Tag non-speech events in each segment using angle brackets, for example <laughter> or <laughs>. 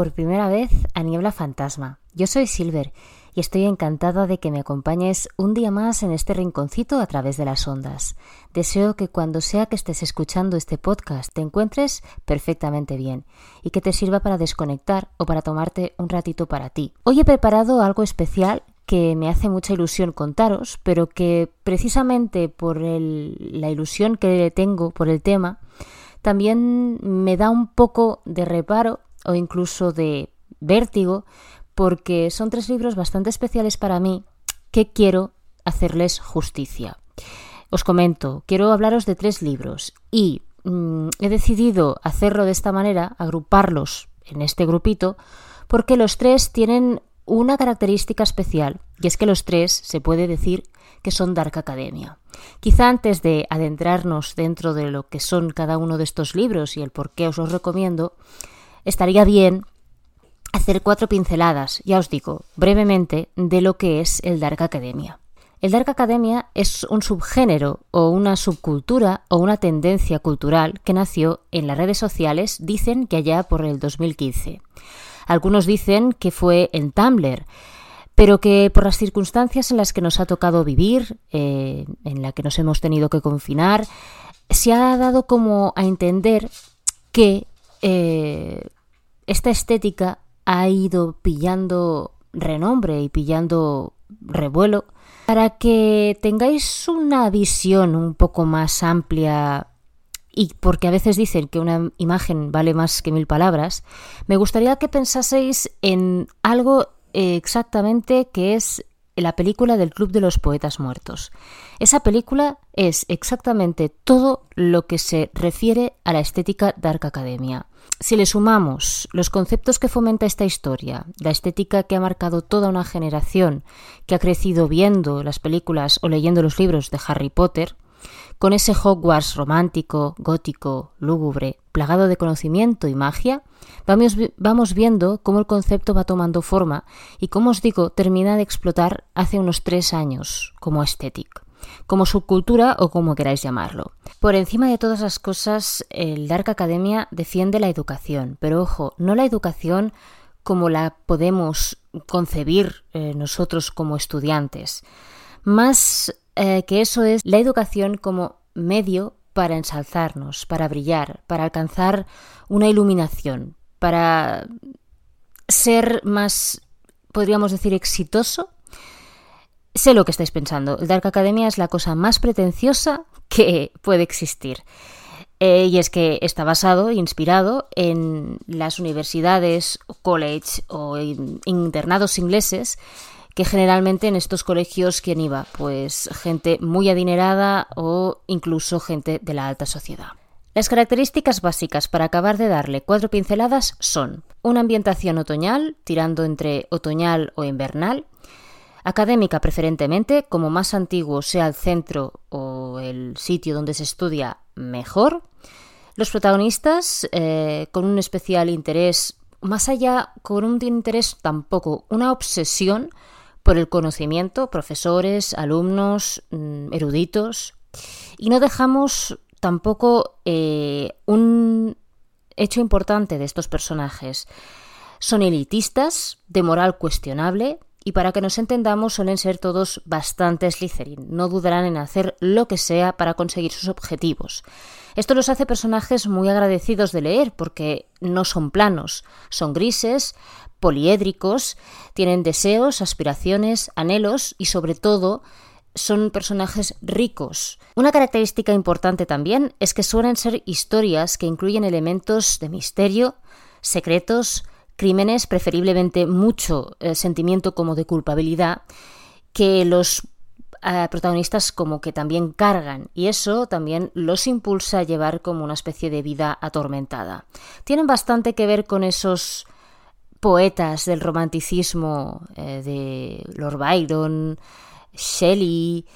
por primera vez a Niebla Fantasma. Yo soy Silver y estoy encantada de que me acompañes un día más en este rinconcito a través de las ondas. Deseo que cuando sea que estés escuchando este podcast te encuentres perfectamente bien y que te sirva para desconectar o para tomarte un ratito para ti. Hoy he preparado algo especial que me hace mucha ilusión contaros, pero que precisamente por la ilusión que tengo por el tema, también me da un poco de reparo o incluso de vértigo porque son tres libros bastante especiales para mí que quiero hacerles justicia. Os comento, quiero hablaros de tres libros y mm, he decidido hacerlo de esta manera, agruparlos en este grupito, porque los tres tienen una característica especial, y es que los tres se puede decir que son Dark Academia. Quizá antes de adentrarnos dentro de lo que son cada uno de estos libros y el por qué os los recomiendo, estaría bien hacer cuatro pinceladas, ya os digo, brevemente, de lo que es el Dark Academia. El Dark Academia es un subgénero o una subcultura o una tendencia cultural que nació en las redes sociales, dicen que allá por el 2015. Algunos dicen que fue en Tumblr, pero que por las circunstancias en las que nos ha tocado vivir, eh, en la que nos hemos tenido que confinar, se ha dado como a entender que eh, esta estética ha ido pillando renombre y pillando revuelo. Para que tengáis una visión un poco más amplia y porque a veces dicen que una imagen vale más que mil palabras, me gustaría que pensaseis en algo exactamente que es la película del Club de los Poetas Muertos. Esa película es exactamente todo lo que se refiere a la estética Dark Academia. Si le sumamos los conceptos que fomenta esta historia, la estética que ha marcado toda una generación que ha crecido viendo las películas o leyendo los libros de Harry Potter, con ese Hogwarts romántico, gótico, lúgubre, plagado de conocimiento y magia, vamos, viendo cómo el concepto va tomando forma y, como os digo, termina de explotar hace unos tres años como estética como subcultura o como queráis llamarlo. Por encima de todas las cosas, el Dark Academia defiende la educación, pero ojo, no la educación como la podemos concebir eh, nosotros como estudiantes. Más eh, que eso es la educación como medio para ensalzarnos, para brillar, para alcanzar una iluminación, para ser más, podríamos decir, exitoso. Sé lo que estáis pensando. El Dark Academia es la cosa más pretenciosa que puede existir. Eh, y es que está basado, e inspirado en las universidades, college o internados ingleses que generalmente en estos colegios, ¿quién iba? Pues gente muy adinerada o incluso gente de la alta sociedad. Las características básicas para acabar de darle cuatro pinceladas son una ambientación otoñal, tirando entre otoñal o invernal, académica preferentemente, como más antiguo sea el centro o el sitio donde se estudia, mejor. Los protagonistas eh, con un especial interés, más allá, con un interés tampoco, una obsesión por el conocimiento, profesores, alumnos, mm, eruditos, y no dejamos tampoco eh, un hecho importante de estos personajes. Son elitistas, de moral cuestionable, y para que nos entendamos suelen ser todos bastante Slytherin. No dudarán en hacer lo que sea para conseguir sus objetivos. Esto los hace personajes muy agradecidos de leer porque no son planos, son grises, poliédricos, tienen deseos, aspiraciones, anhelos y sobre todo son personajes ricos. Una característica importante también es que suelen ser historias que incluyen elementos de misterio, secretos, crímenes, preferiblemente mucho eh, sentimiento como de culpabilidad, que los eh, protagonistas como que también cargan y eso también los impulsa a llevar como una especie de vida atormentada. Tienen bastante que ver con esos poetas del romanticismo eh, de Lord Byron, Shelley,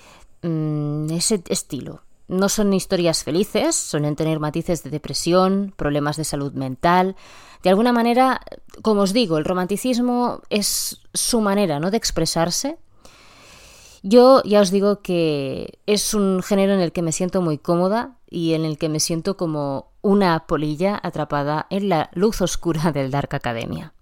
mm, ese estilo. No son historias felices, suelen tener matices de depresión, problemas de salud mental. De alguna manera, como os digo, el romanticismo es su manera ¿no? de expresarse. Yo ya os digo que es un género en el que me siento muy cómoda y en el que me siento como una polilla atrapada en la luz oscura del Dark Academia.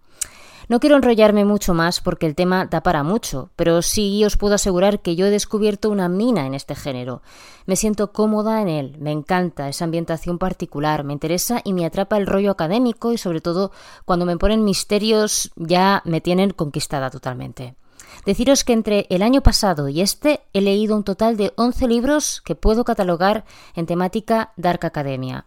No quiero enrollarme mucho más porque el tema da para mucho, pero sí os puedo asegurar que yo he descubierto una mina en este género. Me siento cómoda en él, me encanta esa ambientación particular, me interesa y me atrapa el rollo académico y sobre todo cuando me ponen misterios ya me tienen conquistada totalmente. Deciros que entre el año pasado y este he leído un total de 11 libros que puedo catalogar en temática Dark Academia.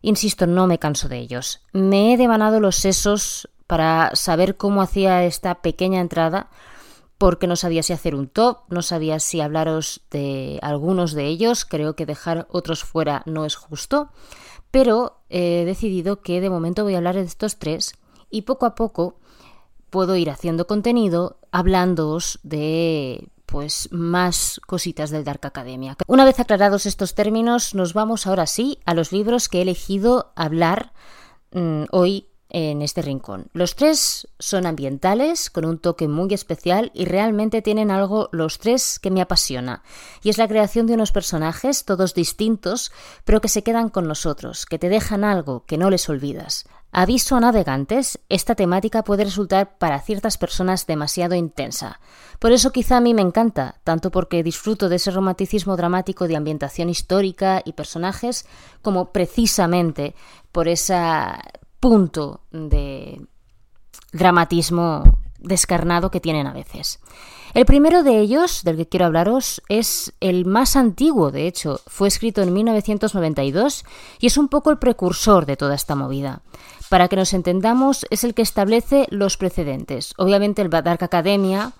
Insisto, no me canso de ellos. Me he devanado los sesos para saber cómo hacía esta pequeña entrada, porque no sabía si hacer un top, no sabía si hablaros de algunos de ellos, creo que dejar otros fuera no es justo, pero he decidido que de momento voy a hablar de estos tres y poco a poco puedo ir haciendo contenido hablándoos de pues más cositas del Dark Academia. Una vez aclarados estos términos, nos vamos ahora sí a los libros que he elegido hablar mm, hoy en este rincón. Los tres son ambientales, con un toque muy especial y realmente tienen algo los tres que me apasiona, y es la creación de unos personajes, todos distintos, pero que se quedan con nosotros, que te dejan algo que no les olvidas. Aviso a navegantes, esta temática puede resultar para ciertas personas demasiado intensa. Por eso quizá a mí me encanta, tanto porque disfruto de ese romanticismo dramático de ambientación histórica y personajes, como precisamente por esa punto de dramatismo descarnado que tienen a veces. El primero de ellos, del que quiero hablaros, es el más antiguo, de hecho, fue escrito en 1992 y es un poco el precursor de toda esta movida. Para que nos entendamos, es el que establece los precedentes. Obviamente el Dark Academia,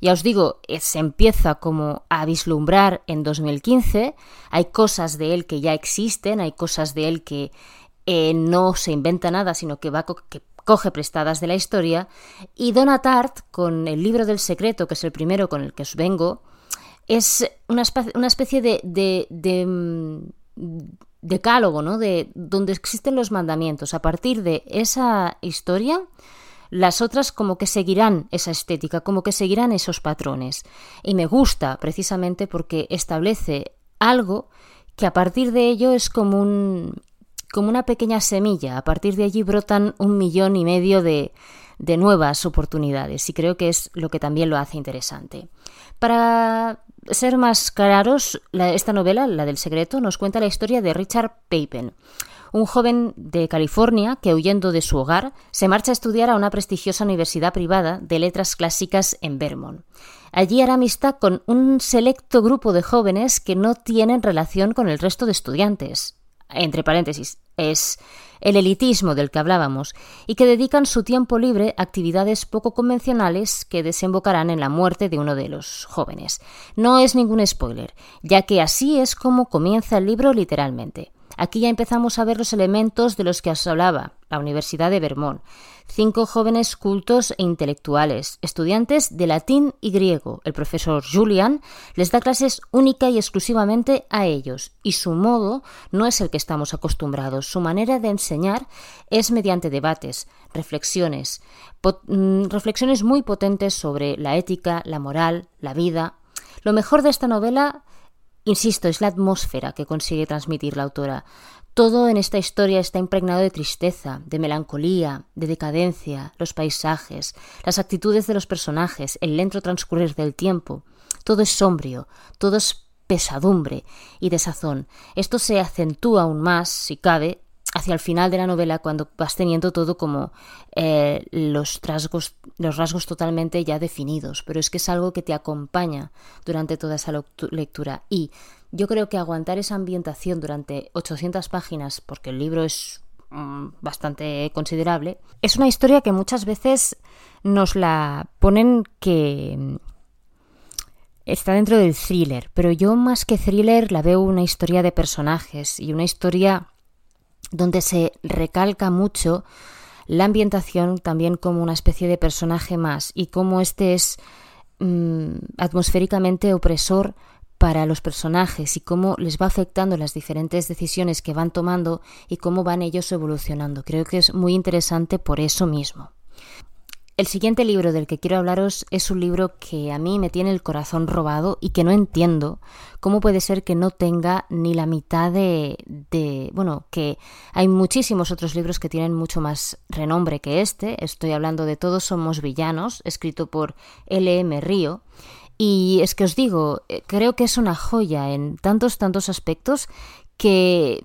ya os digo, se empieza como a vislumbrar en 2015, hay cosas de él que ya existen, hay cosas de él que eh, no se inventa nada, sino que, va que coge prestadas de la historia, y Donatart, con el libro del secreto, que es el primero con el que os vengo, es una, especie de, de, de mm, decálogo, ¿no? De donde existen los mandamientos. A partir de esa historia, las otras como que seguirán esa estética, como que seguirán esos patrones. Y me gusta precisamente porque establece algo que a partir de ello es como un como una pequeña semilla. A partir de allí brotan un millón y medio de, de nuevas oportunidades y creo que es lo que también lo hace interesante. Para ser más claros, esta novela, la del secreto, nos cuenta la historia de Richard Papen, un joven de California que, huyendo de su hogar, se marcha a estudiar a una prestigiosa universidad privada de letras clásicas en Vermont. Allí hará amistad con un selecto grupo de jóvenes que no tienen relación con el resto de estudiantes entre paréntesis, es el elitismo del que hablábamos, y que dedican su tiempo libre a actividades poco convencionales que desembocarán en la muerte de uno de los jóvenes. No es ningún spoiler, ya que así es como comienza el libro literalmente. Aquí ya empezamos a ver los elementos de los que os hablaba, la Universidad de Vermont. Cinco jóvenes cultos e intelectuales, estudiantes de latín y griego. El profesor Julian les da clases única y exclusivamente a ellos, y su modo no es el que estamos acostumbrados. Su manera de enseñar es mediante debates, reflexiones, mm, reflexiones muy potentes sobre la ética, la moral, la vida. Lo mejor de esta novela Insisto, es la atmósfera que consigue transmitir la autora. Todo en esta historia está impregnado de tristeza, de melancolía, de decadencia, los paisajes, las actitudes de los personajes, el lento transcurrir del tiempo. Todo es sombrío, todo es pesadumbre y desazón. Esto se acentúa aún más, si cabe, hacia el final de la novela cuando vas teniendo todo como eh, los, rasgos, los rasgos totalmente ya definidos, pero es que es algo que te acompaña durante toda esa lectura y yo creo que aguantar esa ambientación durante 800 páginas, porque el libro es mm, bastante considerable, es una historia que muchas veces nos la ponen que está dentro del thriller, pero yo más que thriller la veo una historia de personajes y una historia donde se recalca mucho la ambientación también como una especie de personaje más y cómo este es mm, atmosféricamente opresor para los personajes y cómo les va afectando las diferentes decisiones que van tomando y cómo van ellos evolucionando. Creo que es muy interesante por eso mismo. El siguiente libro del que quiero hablaros es un libro que a mí me tiene el corazón robado y que no entiendo cómo puede ser que no tenga ni la mitad de, de, Bueno, que hay muchísimos otros libros que tienen mucho más renombre que este. Estoy hablando de Todos somos villanos, escrito por L.M. Río. Y es que os digo, eh, creo que es una joya en tantos, tantos aspectos que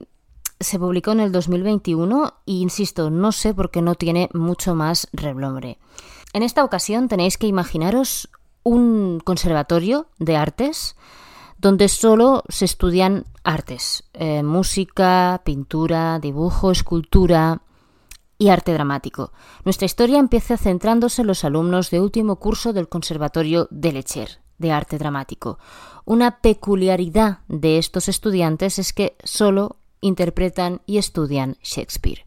se publicó en el 2021 e insisto, no sé por qué no tiene mucho más reblombre. En esta ocasión tenéis que imaginaros un conservatorio de artes donde solo se estudian artes, eh, música, pintura, dibujo, escultura y arte dramático. Nuestra historia empieza centrándose en los alumnos de último curso del Conservatorio de Lecher de arte dramático. Una peculiaridad de estos estudiantes es que solo interpretan y estudian Shakespeare.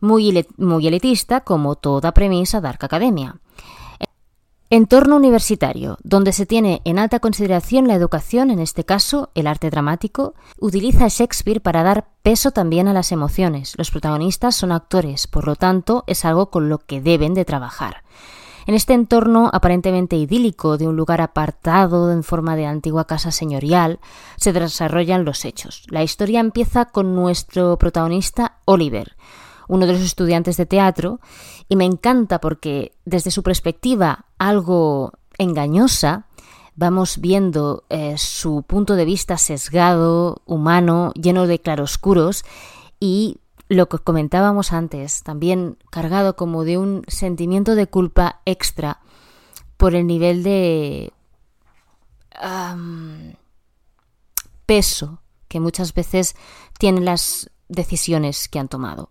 Muy, muy elitista como toda premisa de Arca Academia. Entorno universitario, donde se tiene en alta consideración la educación, en este caso el arte dramático, utiliza Shakespeare para dar peso también a las emociones. Los protagonistas son actores, por lo tanto es algo con lo que deben de trabajar. En este entorno aparentemente idílico de un lugar apartado en forma de antigua casa señorial, se desarrollan los hechos. La historia empieza con nuestro protagonista Oliver, uno de los estudiantes de teatro, y me encanta porque desde su perspectiva algo engañosa, vamos viendo eh, su punto de vista sesgado, humano, lleno de claroscuros, y lo que comentábamos antes, también cargado como de un sentimiento de culpa extra por el nivel de peso que muchas veces tienen las decisiones que han tomado.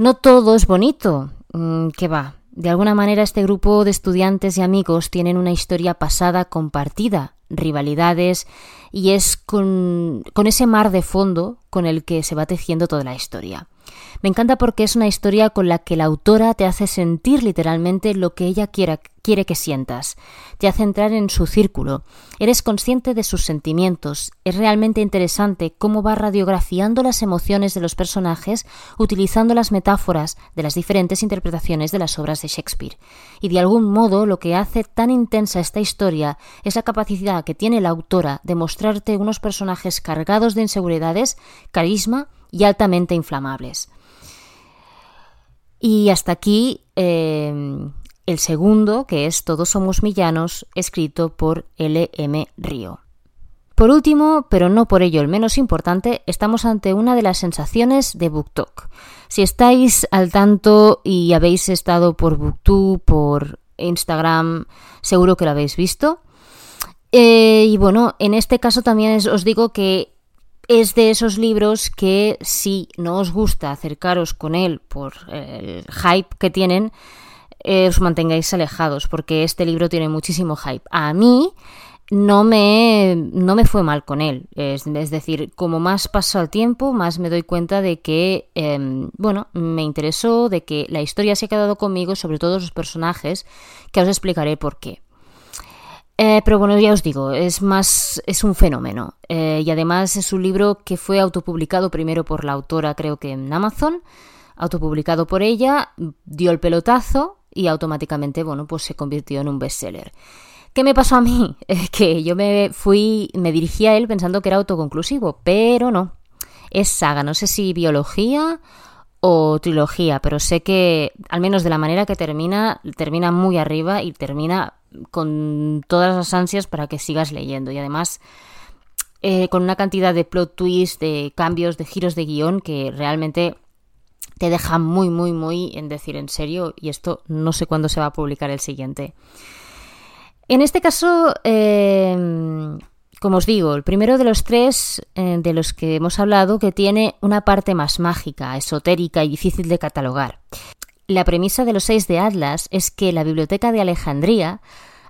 No todo es bonito, mm, que va. De alguna manera este grupo de estudiantes y amigos tienen una historia pasada compartida, rivalidades, y es con, con ese mar de fondo con el que se va tejiendo toda la historia. Me encanta porque es una historia con la que la autora te hace sentir literalmente lo que ella quiere que sientas. Te hace entrar en su círculo. Eres consciente de sus sentimientos. Es realmente interesante cómo va radiografiando las emociones de los personajes utilizando las metáforas de las diferentes interpretaciones de las obras de Shakespeare. Y de algún modo lo que hace tan intensa esta historia es la capacidad que tiene la autora de mostrarte unos personajes cargados de inseguridades, carisma y altamente inflamables. Y hasta aquí eh, el segundo, que es Todos somos villanos, escrito por L.M. Río. Por último, pero no por ello el menos importante, estamos ante una de las sensaciones de BookTok. Si estáis al tanto y habéis estado por BookTube, por Instagram, seguro que lo habéis visto. Eh, y bueno, en este caso también os digo que es de esos libros que si no os gusta acercaros con él por el hype que tienen, eh, os mantengáis alejados, porque este libro tiene muchísimo hype. A mí no me, no me fue mal con él. Es, decir, como más pasa el tiempo, más me doy cuenta de que, em, bueno, me interesó, de que la historia se ha quedado conmigo, sobre todo los personajes, que os explicaré por qué. Eh, pero bueno, ya os digo, es más, es un fenómeno. Eh, y además es un libro que fue autopublicado primero por la autora, creo que en Amazon, autopublicado por ella, dio el pelotazo y automáticamente, bueno, pues se convirtió en un bestseller. ¿Qué me pasó a mí? <laughs> que yo me fui, me dirigí a él pensando que era autoconclusivo, pero no. Es saga, no sé si biología o trilogía, pero sé que, al menos de la manera que termina, termina muy arriba y termina con todas las ansias para que sigas leyendo. Y además, eh, con una cantidad de plot twists, de cambios, de giros de guion que realmente te deja muy, muy, muy en decir en serio. Y esto no sé cuándo se va a publicar el siguiente. En este caso, eh, como os digo, el primero de los tres eh, de los que hemos hablado que tiene una parte más mágica, esotérica y difícil de catalogar. La premisa de los seis de Atlas es que la biblioteca de Alejandría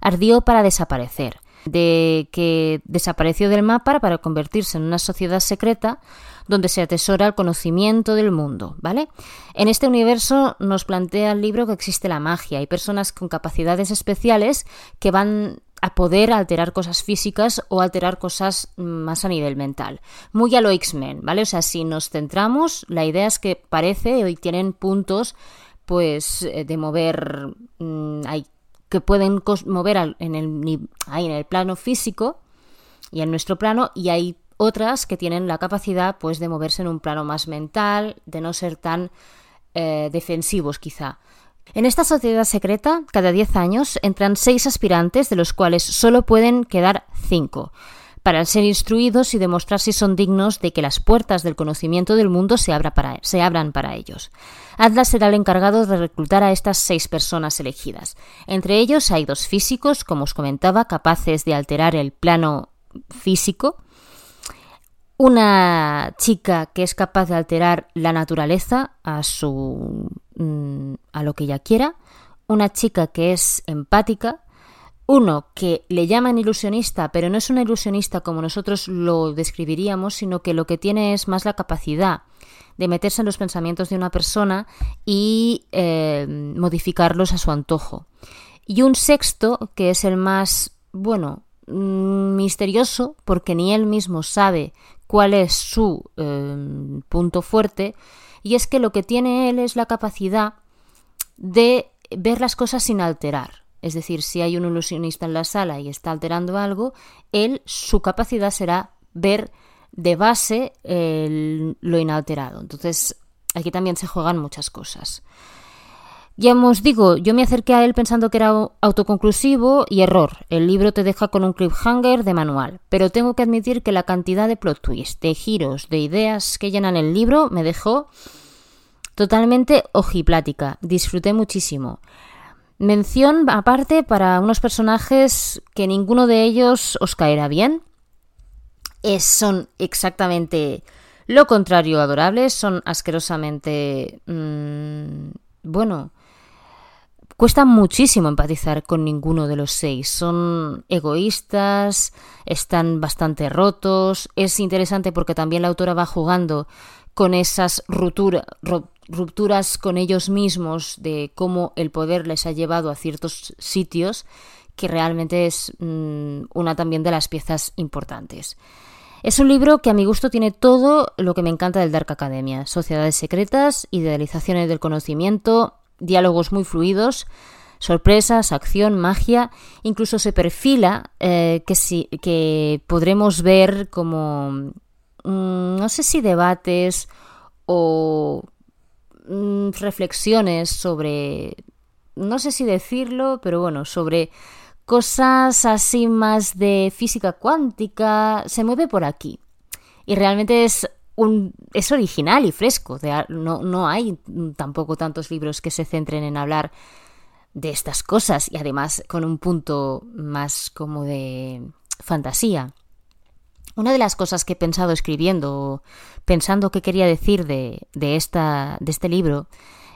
ardió para desaparecer, de que desapareció del mapa para convertirse en una sociedad secreta donde se atesora el conocimiento del mundo, ¿vale? En este universo nos plantea el libro que existe la magia, y personas con capacidades especiales que van a poder alterar cosas físicas o alterar cosas más a nivel mental. Muy a lo X-Men, ¿vale? O sea, si nos centramos, la idea es que parece hoy tienen puntos pues eh, de mover, mm, hay que pueden mover en el, en el plano físico y en nuestro plano y hay otras que tienen la capacidad pues de moverse en un plano más mental, de no ser tan eh, defensivos quizá. En esta sociedad secreta, cada 10 años entran 6 aspirantes, de los cuales solo pueden quedar 5, para ser instruidos y demostrar si son dignos de que las puertas del conocimiento del mundo se, abran para ellos. Atlas será el encargado de reclutar a estas seis personas elegidas. Entre ellos hay dos físicos, como os comentaba, capaces de alterar el plano físico, una chica que es capaz de alterar la naturaleza a su mm, a lo que ella quiera, una chica que es empática, uno que le llaman ilusionista, pero no es una ilusionista como nosotros lo describiríamos, sino que lo que tiene es más la capacidad de meterse en los pensamientos de una persona y eh, modificarlos a su antojo. Y un sexto, que es el más, bueno, mm, misterioso, porque ni él mismo sabe cuál es su em, punto fuerte, y es que lo que tiene él es la capacidad de ver las cosas sin alterar. Es decir, si hay un ilusionista en la sala y está alterando algo, él, su capacidad será ver de base lo inalterado. Entonces, aquí también se juegan muchas cosas. Ya os digo, yo me acerqué a él pensando que era autoconclusivo y error. El libro te deja con un cliffhanger de manual, pero tengo que admitir que la cantidad de plot twists, de giros, de ideas que llenan el libro me dejó totalmente ojiplática. Disfruté muchísimo. Mención aparte para unos personajes que ninguno de ellos os caerá bien. Son exactamente lo contrario adorables, son asquerosamente... Mmm, bueno, Cuesta muchísimo empatizar con ninguno de los seis. Son egoístas, están bastante rotos. Es interesante porque también la autora va jugando con esas rupturas con ellos mismos de cómo el poder les ha llevado a ciertos sitios, que realmente es mm, una también de las piezas importantes. Es un libro que a mi gusto tiene todo lo que me encanta del Dark Academia. Sociedades secretas, idealizaciones del conocimiento, diálogos muy fluidos, sorpresas, acción, magia, incluso se perfila eh, que, si, que podremos ver como, mm, no sé si debates o mm, reflexiones sobre, no sé si decirlo, pero bueno, sobre cosas así más de física cuántica, se mueve por aquí. Y realmente es es original y fresco. no, no hay tampoco tantos libros que se centren en hablar de estas cosas y además con un punto más como de fantasía. Una de las cosas que he pensado escribiendo, pensando qué quería decir de, de, este libro,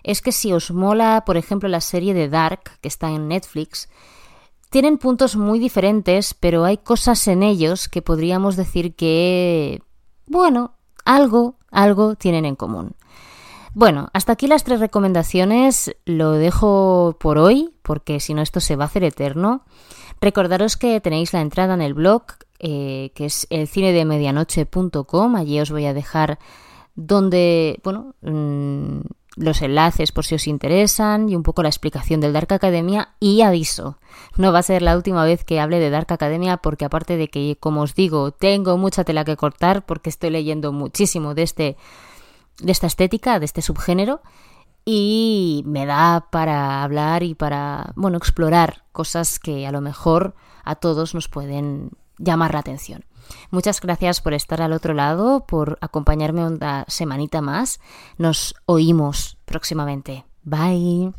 es que si os mola, por ejemplo, la serie de Dark, que está en Netflix, tienen puntos muy diferentes, pero hay cosas en ellos que podríamos decir que, bueno, algo, algo tienen en común. Bueno, hasta aquí las tres recomendaciones. Lo dejo por hoy, porque si no esto se va a hacer eterno. Recordaros que tenéis la entrada en el blog, eh, que es el cine de medianoche.com. Allí os voy a dejar donde, bueno, mm, los enlaces por si os interesan y un poco la explicación del Dark Academia y aviso, no va a ser la última vez que hable de Dark Academia porque aparte de que, como os digo, tengo mucha tela que cortar porque estoy leyendo muchísimo de, este, de esta estética, de este subgénero y me da para hablar y para, bueno, explorar cosas que a lo mejor a todos nos pueden llamar la atención. Muchas gracias por estar al otro lado, por acompañarme una semanita más. Nos oímos próximamente. Bye.